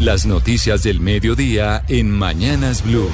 Las noticias del mediodía en Mañanas Blue.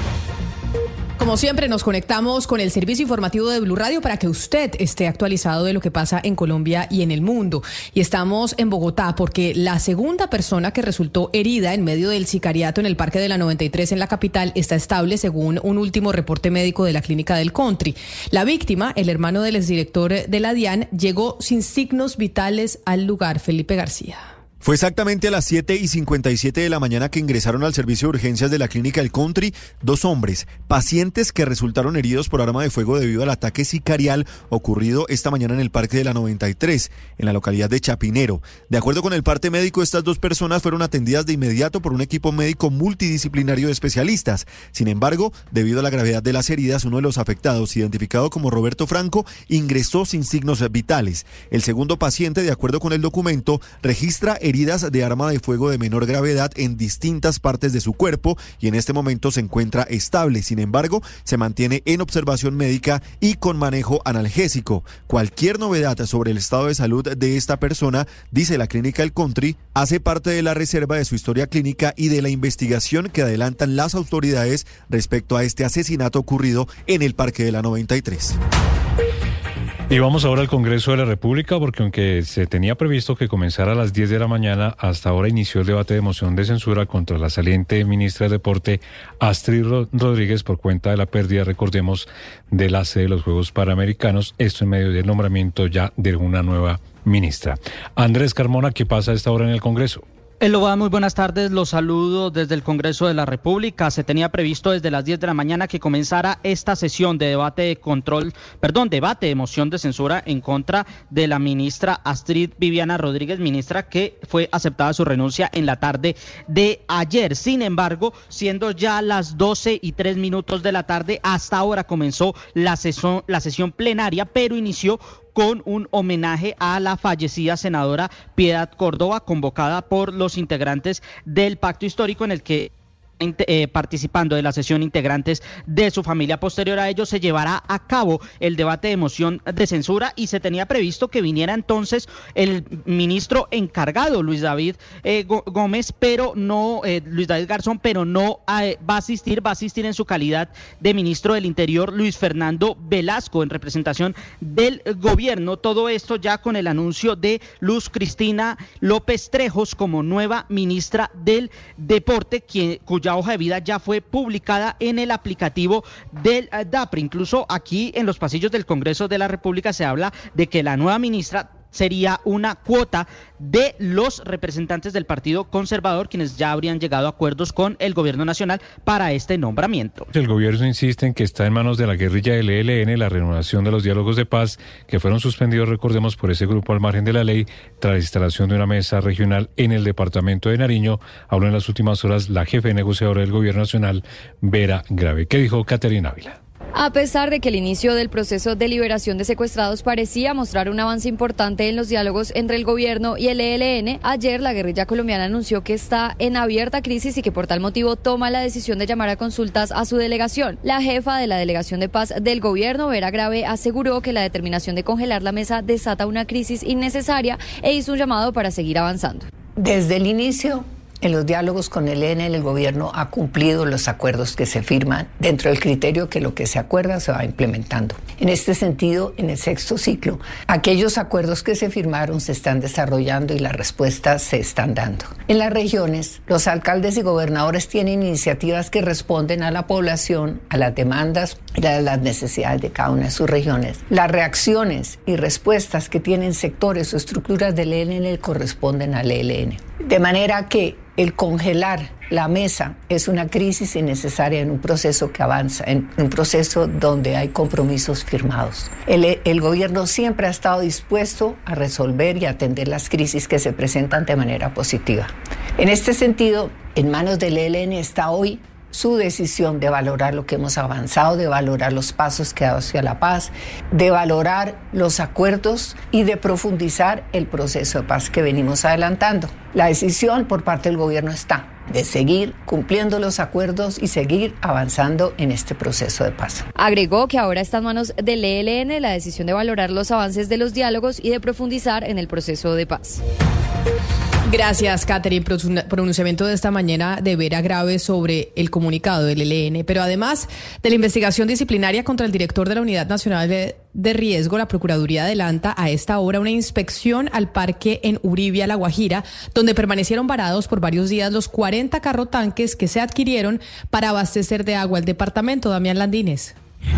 Como siempre, nos conectamos con el servicio informativo de Blue Radio para que usted esté actualizado de lo que pasa en Colombia y en el mundo. Y estamos en Bogotá porque la segunda persona que resultó herida en medio del sicariato en el Parque de la 93 en la capital está estable según un último reporte médico de la clínica del Country. La víctima, el hermano del exdirector de la DIAN, llegó sin signos vitales al lugar, Felipe García. Fue exactamente a las 7 y 57 de la mañana que ingresaron al servicio de urgencias de la clínica El Country dos hombres, pacientes que resultaron heridos por arma de fuego debido al ataque sicarial ocurrido esta mañana en el Parque de la 93, en la localidad de Chapinero. De acuerdo con el parte médico, estas dos personas fueron atendidas de inmediato por un equipo médico multidisciplinario de especialistas. Sin embargo, debido a la gravedad de las heridas, uno de los afectados, identificado como Roberto Franco, ingresó sin signos vitales. El segundo paciente, de acuerdo con el documento, registra heridas de arma de fuego de menor gravedad en distintas partes de su cuerpo y en este momento se encuentra estable. Sin embargo, se mantiene en observación médica y con manejo analgésico. Cualquier novedad sobre el estado de salud de esta persona, dice la clínica El Country, hace parte de la reserva de su historia clínica y de la investigación que adelantan las autoridades respecto a este asesinato ocurrido en el Parque de la 93. Y vamos ahora al Congreso de la República porque aunque se tenía previsto que comenzara a las 10 de la mañana, hasta ahora inició el debate de moción de censura contra la saliente ministra de Deporte Astrid Rodríguez por cuenta de la pérdida, recordemos, de la sede de los Juegos Panamericanos, esto en medio del nombramiento ya de una nueva ministra. Andrés Carmona, ¿qué pasa a esta hora en el Congreso? Eloa, muy buenas tardes. Los saludo desde el Congreso de la República. Se tenía previsto desde las 10 de la mañana que comenzara esta sesión de debate de control, perdón, debate de moción de censura en contra de la ministra Astrid Viviana Rodríguez, ministra que fue aceptada su renuncia en la tarde de ayer. Sin embargo, siendo ya las 12 y 3 minutos de la tarde, hasta ahora comenzó la sesión, la sesión plenaria, pero inició con un homenaje a la fallecida senadora Piedad Córdoba, convocada por los integrantes del pacto histórico en el que eh, participando de la sesión integrantes de su familia. Posterior a ello se llevará a cabo el debate de moción de censura y se tenía previsto que viniera entonces el ministro encargado Luis David eh, Gómez, pero no eh, Luis David Garzón, pero no va a asistir, va a asistir en su calidad de ministro del Interior Luis Fernando Velasco en representación del gobierno. Todo esto ya con el anuncio de Luz Cristina López Trejos como nueva ministra del Deporte, quien, cuyo hoja de vida ya fue publicada en el aplicativo del eh, DAPRE. Incluso aquí en los pasillos del Congreso de la República se habla de que la nueva ministra sería una cuota de los representantes del Partido Conservador, quienes ya habrían llegado a acuerdos con el Gobierno Nacional para este nombramiento. El gobierno insiste en que está en manos de la guerrilla del ELN la renovación de los diálogos de paz que fueron suspendidos, recordemos, por ese grupo al margen de la ley, tras la instalación de una mesa regional en el departamento de Nariño. Habló en las últimas horas la jefe negociadora del Gobierno Nacional, Vera Grave. ¿Qué dijo Caterina Ávila? A pesar de que el inicio del proceso de liberación de secuestrados parecía mostrar un avance importante en los diálogos entre el gobierno y el ELN, ayer la guerrilla colombiana anunció que está en abierta crisis y que por tal motivo toma la decisión de llamar a consultas a su delegación. La jefa de la Delegación de Paz del gobierno, Vera Grave, aseguró que la determinación de congelar la mesa desata una crisis innecesaria e hizo un llamado para seguir avanzando. Desde el inicio en los diálogos con el EN, el gobierno ha cumplido los acuerdos que se firman dentro del criterio que lo que se acuerda se va implementando. En este sentido, en el sexto ciclo, aquellos acuerdos que se firmaron se están desarrollando y las respuestas se están dando. En las regiones, los alcaldes y gobernadores tienen iniciativas que responden a la población, a las demandas y a las necesidades de cada una de sus regiones. Las reacciones y respuestas que tienen sectores o estructuras del EN corresponden al ELN. De manera que el congelar la mesa es una crisis innecesaria en un proceso que avanza, en un proceso donde hay compromisos firmados. El, gobierno siempre ha estado dispuesto a resolver y atender las crisis que se presentan de manera positiva. En este sentido, en manos del ELN está hoy su decisión de valorar lo que hemos avanzado, de valorar los pasos que ha dado hacia la paz, de valorar los acuerdos y de profundizar el proceso de paz que venimos adelantando. La decisión por parte del gobierno está de seguir cumpliendo los acuerdos y seguir avanzando en este proceso de paz. Agregó que ahora está en manos del ELN la decisión de valorar los avances de los diálogos y de profundizar en el proceso de paz. Gracias, Catherine, pronunciamiento de esta mañana de vera grave sobre el comunicado del ELN. Pero además de la investigación disciplinaria contra el director de la Unidad Nacional de, Riesgo, la Procuraduría adelanta a esta hora una inspección al parque en Uribia, La Guajira, donde permanecieron varados por varios días los 40 carrotanques que se adquirieron para abastecer de agua el departamento. Damián Landines.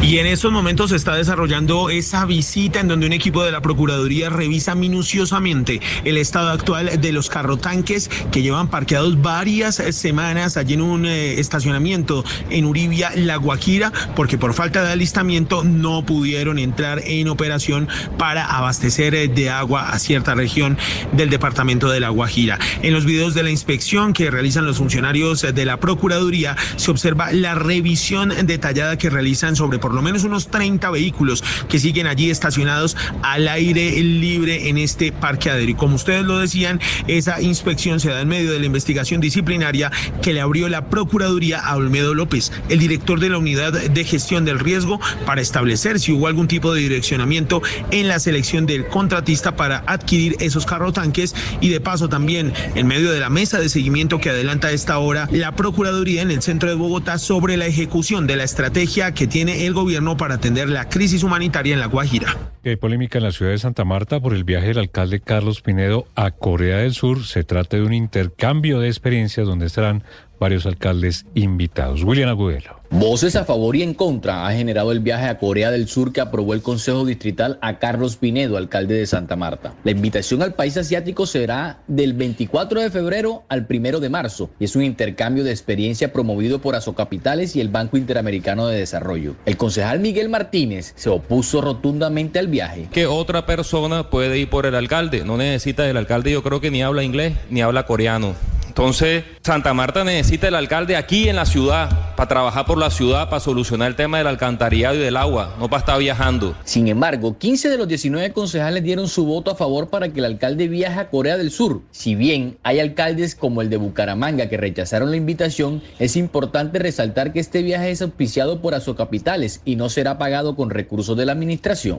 Y en estos momentos se está desarrollando esa visita en donde un equipo de la Procuraduría revisa minuciosamente el estado actual de los carrotanques que llevan parqueados varias semanas allí en un eh, estacionamiento en Uribia, La Guajira, porque por falta de alistamiento no pudieron entrar en operación para abastecer eh, de agua a cierta región del departamento de La Guajira. En los videos de la inspección que realizan los funcionarios de la Procuraduría se observa la revisión detallada que realizan sobre por lo menos unos 30 vehículos que siguen allí estacionados al aire libre en este parqueadero. Y como ustedes lo decían, esa inspección se da en medio de la investigación disciplinaria que le abrió la Procuraduría a Olmedo López, el director de la Unidad de Gestión del Riesgo, para establecer si hubo algún tipo de direccionamiento en la selección del contratista para adquirir esos carrotanques y de paso también en medio de la mesa de seguimiento que adelanta a esta hora la Procuraduría en el centro de Bogotá sobre la ejecución de la estrategia que tiene el gobierno para atender la crisis humanitaria en La Guajira. Hay polémica en la ciudad de Santa Marta por el viaje del alcalde Carlos Pinedo a Corea del Sur. Se trata de un intercambio de experiencias donde estarán varios alcaldes invitados. William Agudelo. Voces a favor y en contra ha generado el viaje a Corea del Sur que aprobó el Consejo Distrital a Carlos Pinedo, alcalde de Santa Marta. La invitación al país asiático será del 24 de febrero al 1 de marzo y es un intercambio de experiencia promovido por Asocapitales y el Banco Interamericano de Desarrollo. El concejal Miguel Martínez se opuso rotundamente al viaje. Que otra persona puede ir por el alcalde, no necesita el alcalde, yo creo que ni habla inglés ni habla coreano. Entonces, Santa Marta necesita el alcalde aquí en la ciudad, para trabajar por la ciudad, para solucionar el tema del alcantarillado y del agua, no para estar viajando. Sin embargo, 15 de los 19 concejales dieron su voto a favor para que el alcalde viaje a Corea del Sur. Si bien hay alcaldes como el de Bucaramanga que rechazaron la invitación, es importante resaltar que este viaje es auspiciado por Azocapitales y no será pagado con recursos de la administración.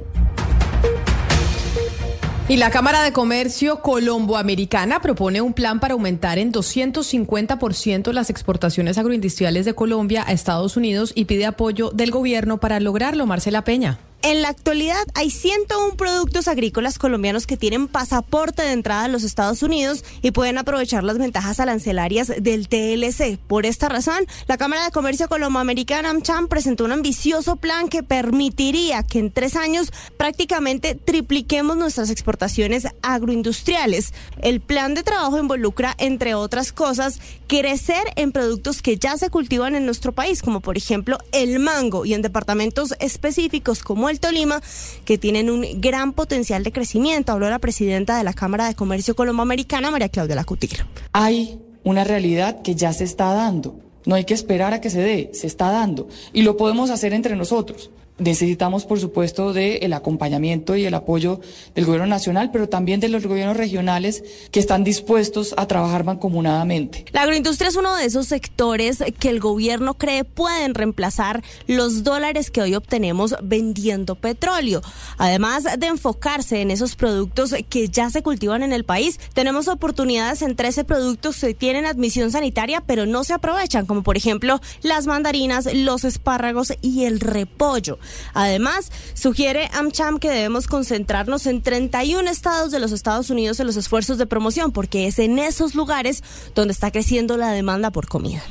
Y la Cámara de Comercio Colomboamericana propone un plan para aumentar en 250% las exportaciones agroindustriales de Colombia a Estados Unidos y pide apoyo del gobierno para lograrlo. Marcela Peña. En la actualidad hay 101 productos agrícolas colombianos que tienen pasaporte de entrada a los Estados Unidos y pueden aprovechar las ventajas arancelarias del TLC. Por esta razón, la Cámara de Comercio Colomboamericana AmCham presentó un ambicioso plan que permitiría que en tres años prácticamente tripliquemos nuestras exportaciones agroindustriales. El plan de trabajo involucra, entre otras cosas, crecer en productos que ya se cultivan en nuestro país, como por ejemplo el mango y en departamentos específicos como el Tolima, que tienen un gran potencial de crecimiento. Habló la presidenta de la Cámara de Comercio Colomboamericana, María Claudia Lacutir. Hay una realidad que ya se está dando. No hay que esperar a que se dé, se está dando. Y lo podemos hacer entre nosotros. Necesitamos, por supuesto, del acompañamiento y el apoyo del gobierno nacional, pero también de los gobiernos regionales que están dispuestos a trabajar mancomunadamente. La agroindustria es uno de esos sectores que el gobierno cree pueden reemplazar los dólares que hoy obtenemos vendiendo petróleo. Además de enfocarse en esos productos que ya se cultivan en el país, tenemos oportunidades en 13 productos que tienen admisión sanitaria, pero no se aprovechan, como por ejemplo las mandarinas, los espárragos y el repollo. Además, sugiere AmCham que debemos concentrarnos en 31 estados de los Estados Unidos en los esfuerzos de promoción, porque es en esos lugares donde está creciendo la demanda por comida.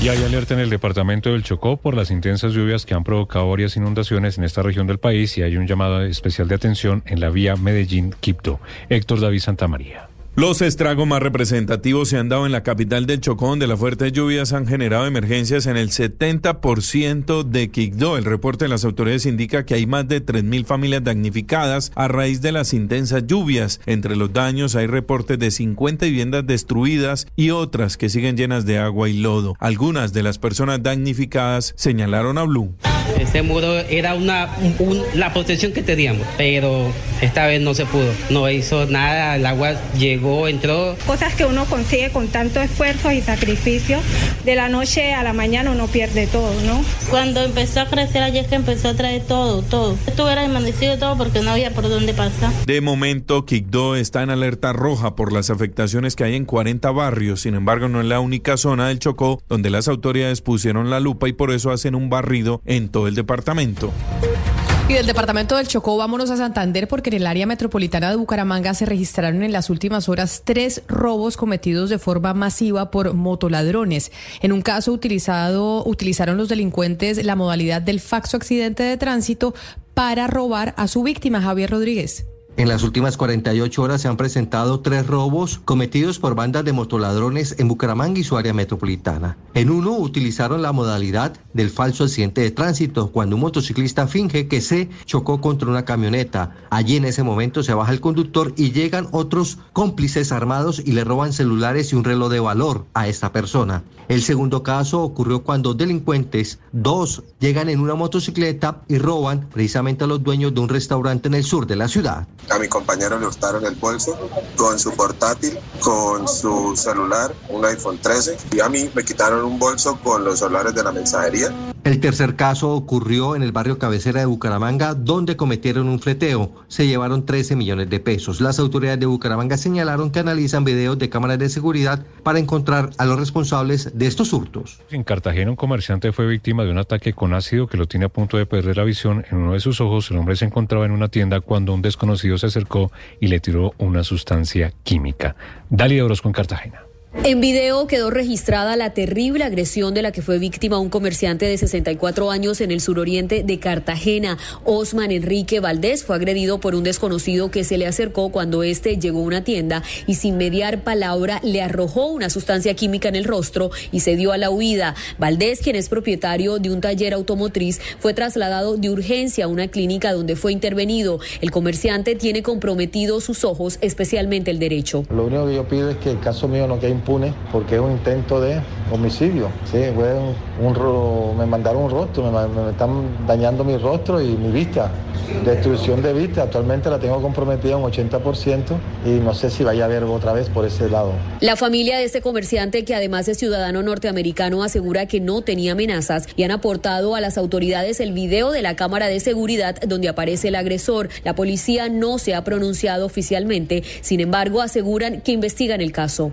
Y hay alerta en el departamento del Chocó por las intensas lluvias que han provocado varias inundaciones en esta región del país y hay un llamado especial de atención en la vía Medellín-Quibdó. Héctor David Santamaría. Los estragos más representativos se han dado en la capital del Chocón, de las fuertes lluvias han generado emergencias en el 70% de Quigdó. El reporte de las autoridades indica que hay más de 3.000 familias damnificadas a raíz de las intensas lluvias. Entre los daños hay reportes de 50 viviendas destruidas y otras que siguen llenas de agua y lodo. Algunas de las personas damnificadas señalaron a Blue. Ese muro era una la protección que teníamos, pero esta vez no se pudo. No hizo nada, el agua llegó llegó, entró. Cosas que uno consigue con tanto esfuerzo y sacrificio, de la noche a la mañana uno pierde todo, ¿no? Cuando empezó a crecer allí es que empezó a traer todo, todo. Esto era de todo porque no había por dónde pasar. De momento, Quibdó está en alerta roja por las afectaciones que hay en 40 barrios. Sin embargo, no es la única zona del Chocó donde las autoridades pusieron la lupa y por eso hacen un barrido en todo el departamento. Y del departamento del Chocó vámonos a Santander porque en el área metropolitana de Bucaramanga se registraron en las últimas horas tres robos cometidos de forma masiva por motoladrones. En un caso utilizado, utilizaron los delincuentes la modalidad del faxo accidente de tránsito para robar a su víctima, Javier Rodríguez. En las últimas 48 horas se han presentado tres robos cometidos por bandas de motoladrones en Bucaramanga y su área metropolitana. En uno utilizaron la modalidad del falso accidente de tránsito cuando un motociclista finge que se chocó contra una camioneta. Allí en ese momento se baja el conductor y llegan otros cómplices armados y le roban celulares y un reloj de valor a esta persona. El segundo caso ocurrió cuando delincuentes, dos, llegan en una motocicleta y roban precisamente a los dueños de un restaurante en el sur de la ciudad. A mi compañero le hurtaron el bolso con su portátil, con su celular, un iPhone 13, y a mí me quitaron un bolso con los celulares de la mensajería. El tercer caso ocurrió en el barrio cabecera de Bucaramanga, donde cometieron un fleteo. Se llevaron 13 millones de pesos. Las autoridades de Bucaramanga señalaron que analizan videos de cámaras de seguridad para encontrar a los responsables de estos hurtos. En Cartagena, un comerciante fue víctima de un ataque con ácido que lo tiene a punto de perder la visión. En uno de sus ojos, el hombre se encontraba en una tienda cuando un desconocido se acercó y le tiró una sustancia química. Dalia Orozco en Cartagena. En video quedó registrada la terrible agresión de la que fue víctima un comerciante de 64 años en el suroriente de Cartagena. Osman Enrique Valdés fue agredido por un desconocido que se le acercó cuando este llegó a una tienda y sin mediar palabra le arrojó una sustancia química en el rostro y se dio a la huida. Valdés, quien es propietario de un taller automotriz, fue trasladado de urgencia a una clínica donde fue intervenido. El comerciante tiene comprometidos sus ojos, especialmente el derecho. Lo único que yo pido es que el caso mío no quede impune porque es un intento de homicidio. Sí, fue un, me mandaron un rostro, me, están dañando mi rostro y mi vista. Destrucción de vista, actualmente la tengo comprometida un 80% y no sé si vaya a haber otra vez por ese lado. La familia de este comerciante, que además es ciudadano norteamericano, asegura que no tenía amenazas y han aportado a las autoridades el video de la cámara de seguridad donde aparece el agresor. La policía no se ha pronunciado oficialmente, sin embargo aseguran que investigan el caso.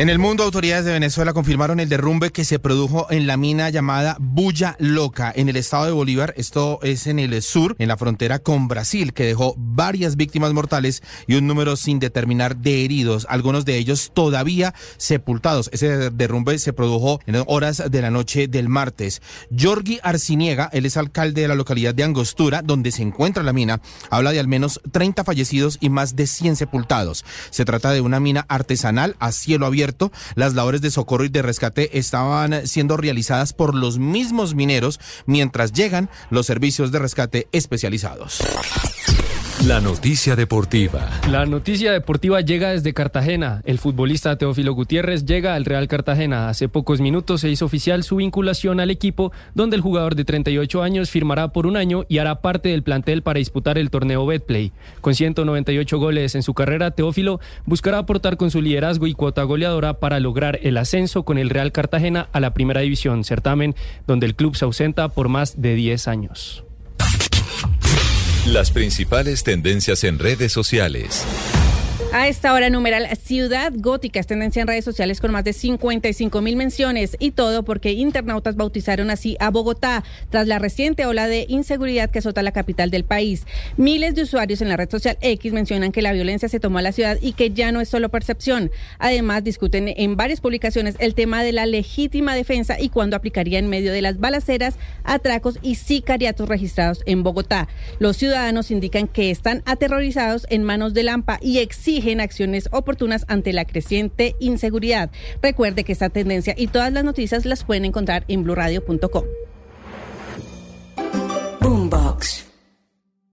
En el mundo, autoridades de Venezuela confirmaron el derrumbe que se produjo en la mina llamada Bulla Loca, en el estado de Bolívar. Esto es en el sur, en la frontera con Brasil, que dejó varias víctimas mortales y un número sin determinar de heridos, algunos de ellos todavía sepultados. Ese derrumbe se produjo en horas de la noche del martes. Jorgi Arciniega, él es alcalde de la localidad de Angostura, donde se encuentra la mina, habla de al menos 30 fallecidos y más de 100 sepultados. Se trata de una mina artesanal a cielo abierto las labores de socorro y de rescate estaban siendo realizadas por los mismos mineros mientras llegan los servicios de rescate especializados. La noticia deportiva. La noticia deportiva llega desde Cartagena. El futbolista Teófilo Gutiérrez llega al Real Cartagena. Hace pocos minutos se hizo oficial su vinculación al equipo, donde el jugador de 38 años firmará por un año y hará parte del plantel para disputar el torneo Betplay. Con 198 goles en su carrera, Teófilo buscará aportar con su liderazgo y cuota goleadora para lograr el ascenso con el Real Cartagena a la primera división, certamen donde el club se ausenta por más de 10 años. Las principales tendencias en redes sociales. A esta hora, numeral Ciudad Gótica es tendencia en redes sociales con más de 55 mil menciones y todo porque internautas bautizaron así a Bogotá tras la reciente ola de inseguridad que azota la capital del país. Miles de usuarios en la red social X mencionan que la violencia se tomó a la ciudad y que ya no es solo percepción. Además, discuten en varias publicaciones el tema de la legítima defensa y cuándo aplicaría en medio de las balaceras, atracos y sicariatos registrados en Bogotá. Los ciudadanos indican que están aterrorizados en manos de Lampa y exigen exigen acciones oportunas ante la creciente inseguridad. Recuerde que esta tendencia y todas las noticias las pueden encontrar en blurradio.com.